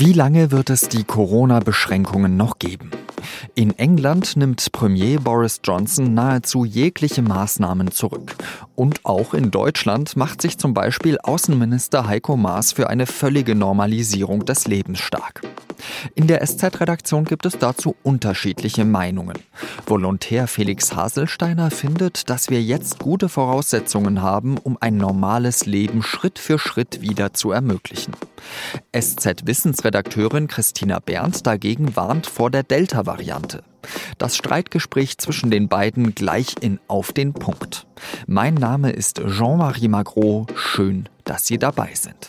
Wie lange wird es die Corona-Beschränkungen noch geben? In England nimmt Premier Boris Johnson nahezu jegliche Maßnahmen zurück. Und auch in Deutschland macht sich zum Beispiel Außenminister Heiko Maas für eine völlige Normalisierung des Lebens stark. In der SZ-Redaktion gibt es dazu unterschiedliche Meinungen. Volontär Felix Haselsteiner findet, dass wir jetzt gute Voraussetzungen haben, um ein normales Leben Schritt für Schritt wieder zu ermöglichen. SZ-Wissensredakteurin Christina Berndt dagegen warnt vor der Delta-Variante. Das Streitgespräch zwischen den beiden gleich in Auf den Punkt. Mein Name ist Jean-Marie Magro. Schön, dass Sie dabei sind.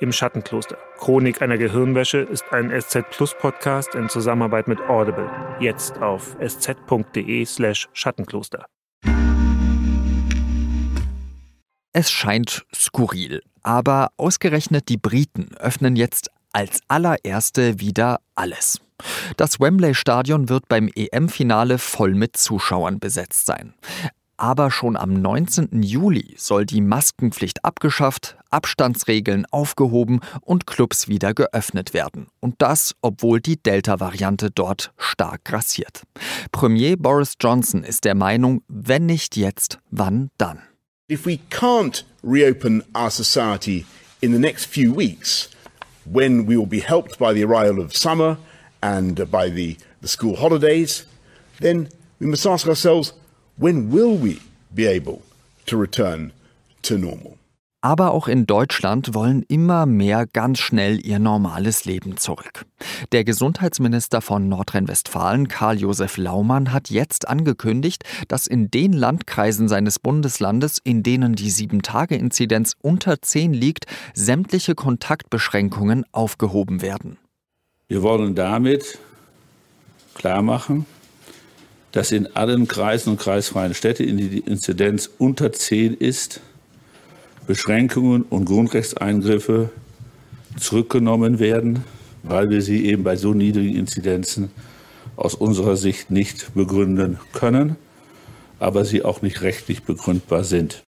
Im Schattenkloster. Chronik einer Gehirnwäsche ist ein SZ Plus Podcast in Zusammenarbeit mit Audible. Jetzt auf sz.de/slash Schattenkloster. Es scheint skurril, aber ausgerechnet die Briten öffnen jetzt als allererste wieder alles. Das Wembley Stadion wird beim EM-Finale voll mit Zuschauern besetzt sein. Aber schon am 19. Juli soll die Maskenpflicht abgeschafft, Abstandsregeln aufgehoben und Clubs wieder geöffnet werden. Und das, obwohl die Delta-Variante dort stark grassiert. Premier Boris Johnson ist der Meinung, wenn nicht jetzt, wann dann? If we can't reopen our society in the next few weeks, when we will be helped by the arrival of summer and by the, the school holidays, then we must ask ourselves, when will we be able to return to normal? Aber auch in Deutschland wollen immer mehr ganz schnell ihr normales Leben zurück. Der Gesundheitsminister von Nordrhein-Westfalen, Karl-Josef Laumann, hat jetzt angekündigt, dass in den Landkreisen seines Bundeslandes, in denen die 7-Tage-Inzidenz unter 10 liegt, sämtliche Kontaktbeschränkungen aufgehoben werden. Wir wollen damit klarmachen, dass in allen Kreisen und kreisfreien Städten, in die Inzidenz unter 10 ist, Beschränkungen und Grundrechtseingriffe zurückgenommen werden, weil wir sie eben bei so niedrigen Inzidenzen aus unserer Sicht nicht begründen können, aber sie auch nicht rechtlich begründbar sind.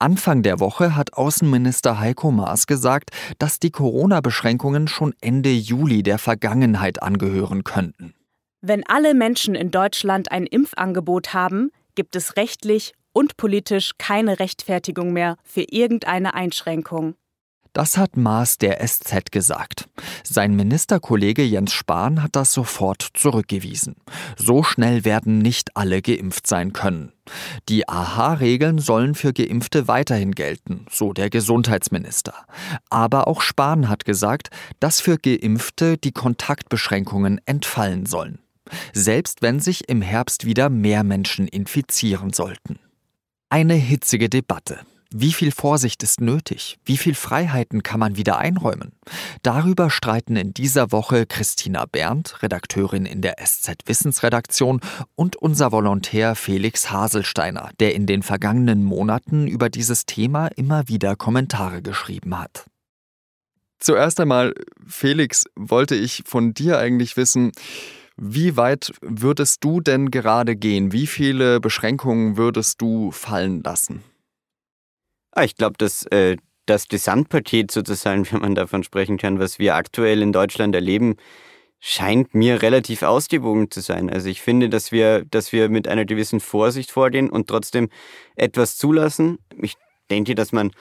Anfang der Woche hat Außenminister Heiko Maas gesagt, dass die Corona-Beschränkungen schon Ende Juli der Vergangenheit angehören könnten. Wenn alle Menschen in Deutschland ein Impfangebot haben, gibt es rechtlich und politisch keine Rechtfertigung mehr für irgendeine Einschränkung. Das hat Maas der SZ gesagt. Sein Ministerkollege Jens Spahn hat das sofort zurückgewiesen. So schnell werden nicht alle geimpft sein können. Die AHA-Regeln sollen für Geimpfte weiterhin gelten, so der Gesundheitsminister. Aber auch Spahn hat gesagt, dass für Geimpfte die Kontaktbeschränkungen entfallen sollen. Selbst wenn sich im Herbst wieder mehr Menschen infizieren sollten. Eine hitzige Debatte. Wie viel Vorsicht ist nötig? Wie viel Freiheiten kann man wieder einräumen? Darüber streiten in dieser Woche Christina Berndt, Redakteurin in der SZ Wissensredaktion, und unser Volontär Felix Haselsteiner, der in den vergangenen Monaten über dieses Thema immer wieder Kommentare geschrieben hat. Zuerst einmal, Felix, wollte ich von dir eigentlich wissen, wie weit würdest du denn gerade gehen? Wie viele Beschränkungen würdest du fallen lassen? Ah, ich glaube, dass äh, das Gesamtpaket sozusagen, wenn man davon sprechen kann, was wir aktuell in Deutschland erleben, scheint mir relativ ausgewogen zu sein. Also ich finde, dass wir, dass wir mit einer gewissen Vorsicht vorgehen und trotzdem etwas zulassen. Ich denke, dass man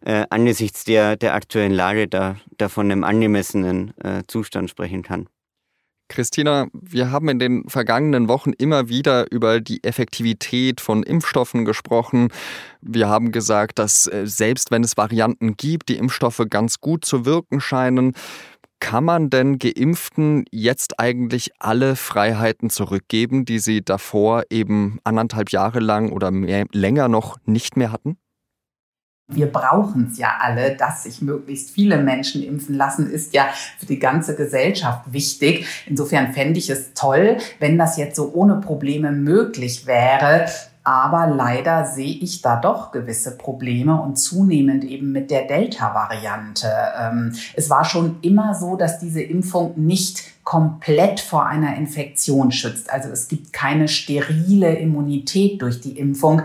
äh, angesichts der, der aktuellen Lage da, da von einem angemessenen äh, Zustand sprechen kann. Christina, wir haben in den vergangenen Wochen immer wieder über die Effektivität von Impfstoffen gesprochen. Wir haben gesagt, dass äh, selbst wenn es Varianten gibt, die Impfstoffe ganz gut zu wirken scheinen. Kann man denn Geimpften jetzt eigentlich alle Freiheiten zurückgeben, die sie davor eben anderthalb Jahre lang oder mehr, länger noch nicht mehr hatten? Wir brauchen es ja alle, dass sich möglichst viele Menschen impfen lassen, ist ja für die ganze Gesellschaft wichtig. Insofern fände ich es toll, wenn das jetzt so ohne Probleme möglich wäre. Aber leider sehe ich da doch gewisse Probleme und zunehmend eben mit der Delta-Variante. Ähm, es war schon immer so, dass diese Impfung nicht komplett vor einer Infektion schützt. Also es gibt keine sterile Immunität durch die Impfung.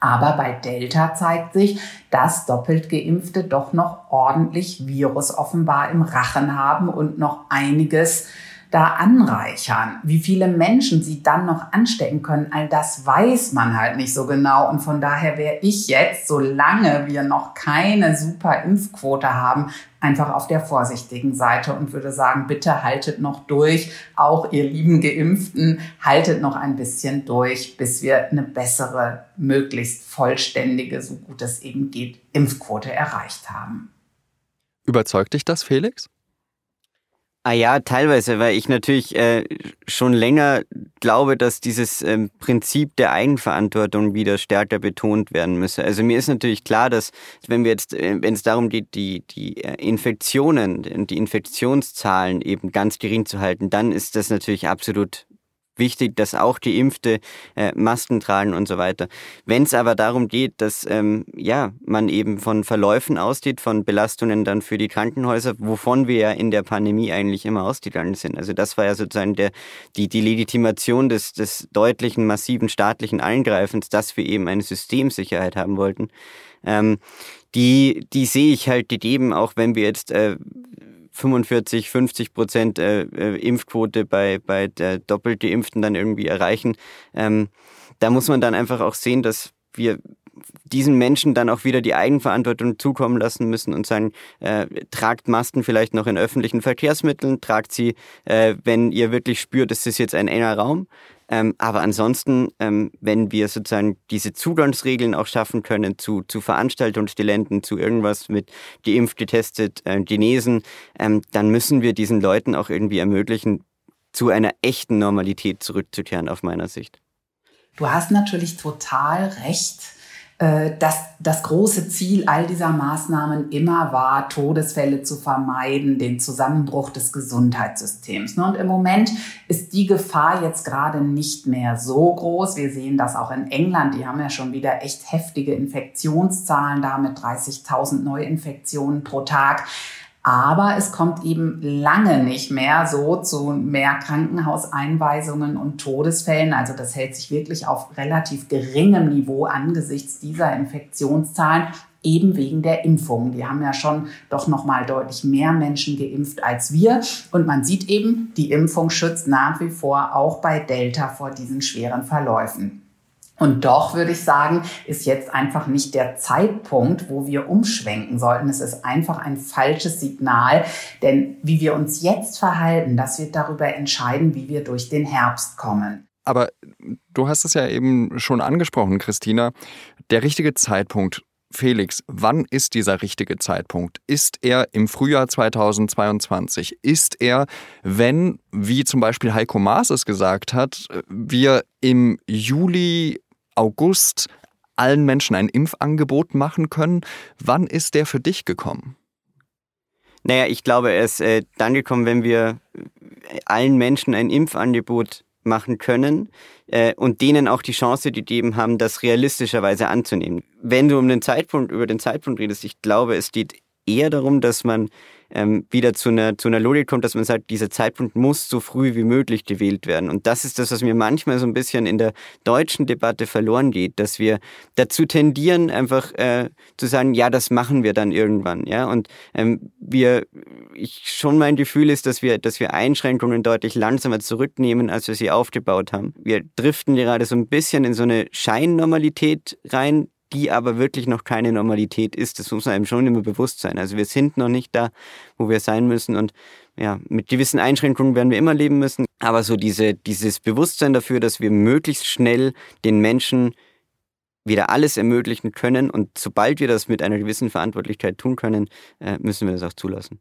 Aber bei Delta zeigt sich, dass doppelt geimpfte doch noch ordentlich Virus offenbar im Rachen haben und noch einiges da anreichern. Wie viele Menschen sie dann noch anstecken können, all das weiß man halt nicht so genau. Und von daher wäre ich jetzt, solange wir noch keine super Impfquote haben, einfach auf der vorsichtigen Seite und würde sagen, bitte haltet noch durch. Auch ihr lieben Geimpften, haltet noch ein bisschen durch, bis wir eine bessere, möglichst vollständige, so gut es eben geht, Impfquote erreicht haben. Überzeugt dich das, Felix? Ah ja, teilweise, weil ich natürlich äh, schon länger glaube, dass dieses ähm, Prinzip der Eigenverantwortung wieder stärker betont werden müsse. Also mir ist natürlich klar, dass wenn wir jetzt, äh, wenn es darum geht, die, die äh, Infektionen und die Infektionszahlen eben ganz gering zu halten, dann ist das natürlich absolut wichtig, dass auch die Impfte äh, Masken tragen und so weiter. Wenn es aber darum geht, dass ähm, ja, man eben von Verläufen ausgeht, von Belastungen dann für die Krankenhäuser, wovon wir ja in der Pandemie eigentlich immer ausgegangen sind. Also das war ja sozusagen der, die, die Legitimation des, des deutlichen, massiven staatlichen Eingreifens, dass wir eben eine Systemsicherheit haben wollten. Ähm, die, die sehe ich halt gegeben, auch wenn wir jetzt äh, 45, 50 Prozent äh, äh, Impfquote bei, bei der doppelt Geimpften dann irgendwie erreichen. Ähm, da muss man dann einfach auch sehen, dass wir diesen Menschen dann auch wieder die Eigenverantwortung zukommen lassen müssen und sagen, äh, tragt Masken vielleicht noch in öffentlichen Verkehrsmitteln, tragt sie, äh, wenn ihr wirklich spürt, es ist jetzt ein enger Raum. Ähm, aber ansonsten, ähm, wenn wir sozusagen diese Zugangsregeln auch schaffen können zu, zu Veranstaltungsgeländen, zu irgendwas mit geimpft, getestet, äh, genesen, ähm, dann müssen wir diesen Leuten auch irgendwie ermöglichen, zu einer echten Normalität zurückzukehren, auf meiner Sicht. Du hast natürlich total recht dass das große Ziel all dieser Maßnahmen immer war, Todesfälle zu vermeiden, den Zusammenbruch des Gesundheitssystems. Und im Moment ist die Gefahr jetzt gerade nicht mehr so groß. Wir sehen das auch in England. Die haben ja schon wieder echt heftige Infektionszahlen da mit 30.000 Neuinfektionen pro Tag. Aber es kommt eben lange nicht mehr so zu mehr Krankenhauseinweisungen und Todesfällen. Also das hält sich wirklich auf relativ geringem Niveau angesichts dieser Infektionszahlen eben wegen der Impfung. Die haben ja schon doch noch mal deutlich mehr Menschen geimpft als wir und man sieht eben, die Impfung schützt nach wie vor auch bei Delta vor diesen schweren Verläufen. Und doch würde ich sagen, ist jetzt einfach nicht der Zeitpunkt, wo wir umschwenken sollten. Es ist einfach ein falsches Signal, denn wie wir uns jetzt verhalten, das wird darüber entscheiden, wie wir durch den Herbst kommen. Aber du hast es ja eben schon angesprochen, Christina. Der richtige Zeitpunkt, Felix, wann ist dieser richtige Zeitpunkt? Ist er im Frühjahr 2022? Ist er, wenn, wie zum Beispiel Heiko Maas es gesagt hat, wir im Juli August allen Menschen ein Impfangebot machen können. Wann ist der für dich gekommen? Naja, ich glaube, er ist äh, dann gekommen, wenn wir allen Menschen ein Impfangebot machen können äh, und denen auch die Chance gegeben haben, das realistischerweise anzunehmen. Wenn du um den Zeitpunkt, über den Zeitpunkt redest, ich glaube, es geht eher darum, dass man ähm, wieder zu einer, zu einer Logik kommt, dass man sagt, dieser Zeitpunkt muss so früh wie möglich gewählt werden. Und das ist das, was mir manchmal so ein bisschen in der deutschen Debatte verloren geht, dass wir dazu tendieren, einfach äh, zu sagen, ja, das machen wir dann irgendwann. Ja? Und ähm, wir, ich schon mein Gefühl ist, dass wir, dass wir Einschränkungen deutlich langsamer zurücknehmen, als wir sie aufgebaut haben. Wir driften gerade so ein bisschen in so eine Scheinnormalität rein, die aber wirklich noch keine Normalität ist. Das muss einem schon immer bewusst sein. Also wir sind noch nicht da, wo wir sein müssen und ja, mit gewissen Einschränkungen werden wir immer leben müssen. Aber so diese, dieses Bewusstsein dafür, dass wir möglichst schnell den Menschen wieder alles ermöglichen können und sobald wir das mit einer gewissen Verantwortlichkeit tun können, äh, müssen wir das auch zulassen.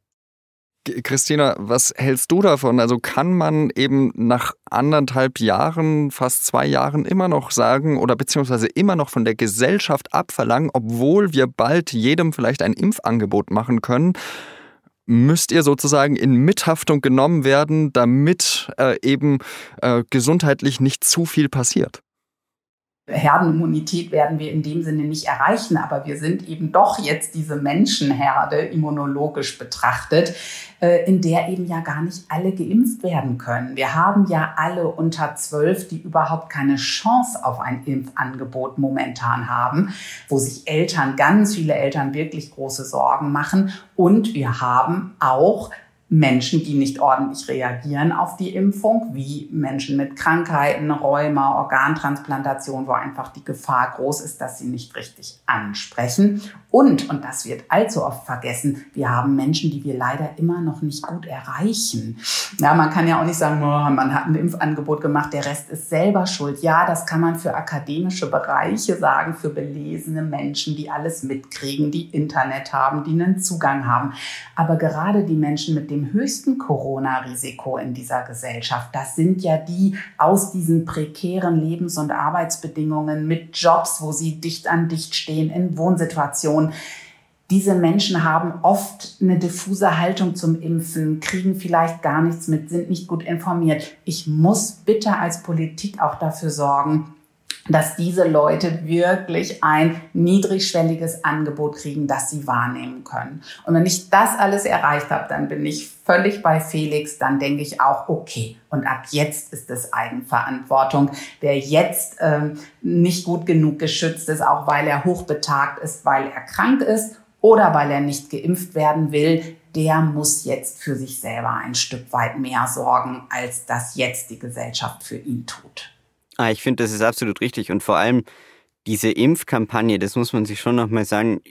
Christina, was hältst du davon? Also kann man eben nach anderthalb Jahren, fast zwei Jahren immer noch sagen oder beziehungsweise immer noch von der Gesellschaft abverlangen, obwohl wir bald jedem vielleicht ein Impfangebot machen können, müsst ihr sozusagen in Mithaftung genommen werden, damit äh, eben äh, gesundheitlich nicht zu viel passiert? Herdenimmunität werden wir in dem Sinne nicht erreichen, aber wir sind eben doch jetzt diese Menschenherde immunologisch betrachtet, äh, in der eben ja gar nicht alle geimpft werden können. Wir haben ja alle unter zwölf, die überhaupt keine Chance auf ein Impfangebot momentan haben, wo sich Eltern, ganz viele Eltern wirklich große Sorgen machen. Und wir haben auch Menschen, die nicht ordentlich reagieren auf die Impfung, wie Menschen mit Krankheiten, Rheuma, Organtransplantation, wo einfach die Gefahr groß ist, dass sie nicht richtig ansprechen. Und, und das wird allzu oft vergessen, wir haben Menschen, die wir leider immer noch nicht gut erreichen. Ja, man kann ja auch nicht sagen, oh, man hat ein Impfangebot gemacht, der Rest ist selber schuld. Ja, das kann man für akademische Bereiche sagen, für belesene Menschen, die alles mitkriegen, die Internet haben, die einen Zugang haben. Aber gerade die Menschen mit dem höchsten Corona-Risiko in dieser Gesellschaft. Das sind ja die aus diesen prekären Lebens- und Arbeitsbedingungen mit Jobs, wo sie dicht an dicht stehen, in Wohnsituationen. Diese Menschen haben oft eine diffuse Haltung zum Impfen, kriegen vielleicht gar nichts mit, sind nicht gut informiert. Ich muss bitte als Politik auch dafür sorgen, dass diese Leute wirklich ein niedrigschwelliges Angebot kriegen, das sie wahrnehmen können. Und wenn ich das alles erreicht habe, dann bin ich völlig bei Felix, dann denke ich auch, okay, und ab jetzt ist es Eigenverantwortung. Wer jetzt ähm, nicht gut genug geschützt ist, auch weil er hochbetagt ist, weil er krank ist oder weil er nicht geimpft werden will, der muss jetzt für sich selber ein Stück weit mehr sorgen, als das jetzt die Gesellschaft für ihn tut. Ah, ich finde, das ist absolut richtig. Und vor allem diese Impfkampagne, das muss man sich schon nochmal sagen,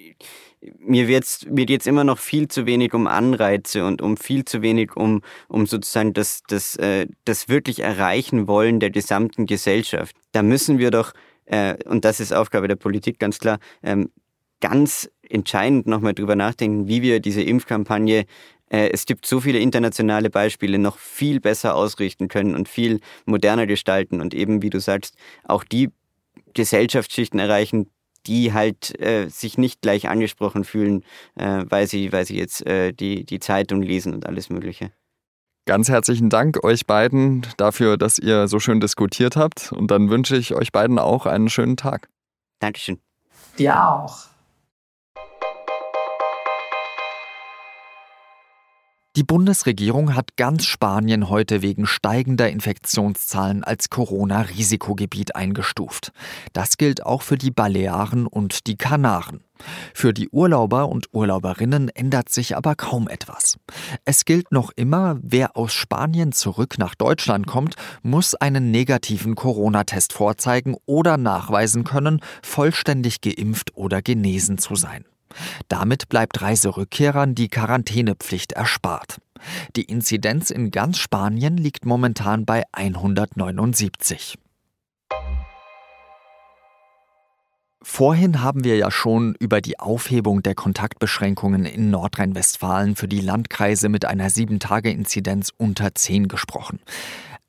mir wird's, wird jetzt immer noch viel zu wenig um Anreize und um viel zu wenig um, um sozusagen das, das, äh, das wirklich Erreichen wollen der gesamten Gesellschaft. Da müssen wir doch, äh, und das ist Aufgabe der Politik ganz klar, ähm, ganz entscheidend nochmal drüber nachdenken, wie wir diese Impfkampagne es gibt so viele internationale Beispiele, noch viel besser ausrichten können und viel moderner gestalten und eben, wie du sagst, auch die Gesellschaftsschichten erreichen, die halt äh, sich nicht gleich angesprochen fühlen, äh, weil, sie, weil sie jetzt äh, die, die Zeitung lesen und alles Mögliche. Ganz herzlichen Dank euch beiden dafür, dass ihr so schön diskutiert habt. Und dann wünsche ich euch beiden auch einen schönen Tag. Dankeschön. Dir auch. Die Bundesregierung hat ganz Spanien heute wegen steigender Infektionszahlen als Corona-Risikogebiet eingestuft. Das gilt auch für die Balearen und die Kanaren. Für die Urlauber und Urlauberinnen ändert sich aber kaum etwas. Es gilt noch immer, wer aus Spanien zurück nach Deutschland kommt, muss einen negativen Corona-Test vorzeigen oder nachweisen können, vollständig geimpft oder genesen zu sein. Damit bleibt Reiserückkehrern die Quarantänepflicht erspart. Die Inzidenz in ganz Spanien liegt momentan bei 179. Vorhin haben wir ja schon über die Aufhebung der Kontaktbeschränkungen in Nordrhein-Westfalen für die Landkreise mit einer 7-Tage-Inzidenz unter 10 gesprochen.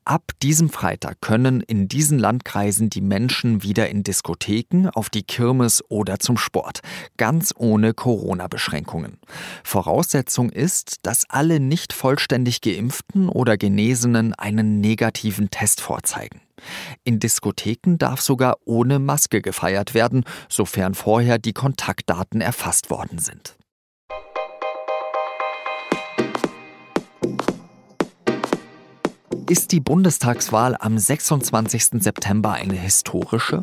Ab diesem Freitag können in diesen Landkreisen die Menschen wieder in Diskotheken, auf die Kirmes oder zum Sport, ganz ohne Corona-Beschränkungen. Voraussetzung ist, dass alle nicht vollständig geimpften oder Genesenen einen negativen Test vorzeigen. In Diskotheken darf sogar ohne Maske gefeiert werden, sofern vorher die Kontaktdaten erfasst worden sind. Ist die Bundestagswahl am 26. September eine historische?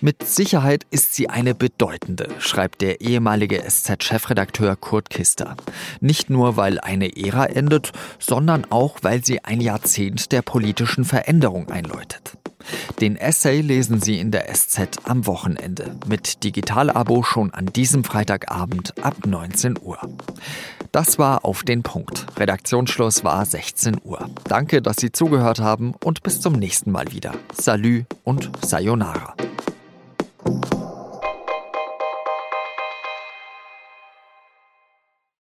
Mit Sicherheit ist sie eine bedeutende, schreibt der ehemalige SZ-Chefredakteur Kurt Kister. Nicht nur, weil eine Ära endet, sondern auch, weil sie ein Jahrzehnt der politischen Veränderung einläutet. Den Essay lesen Sie in der SZ am Wochenende. Mit Digital-Abo schon an diesem Freitagabend ab 19 Uhr. Das war auf den Punkt. Redaktionsschluss war 16 Uhr. Danke, dass Sie zugehört haben und bis zum nächsten Mal wieder. Salü und Sayonara.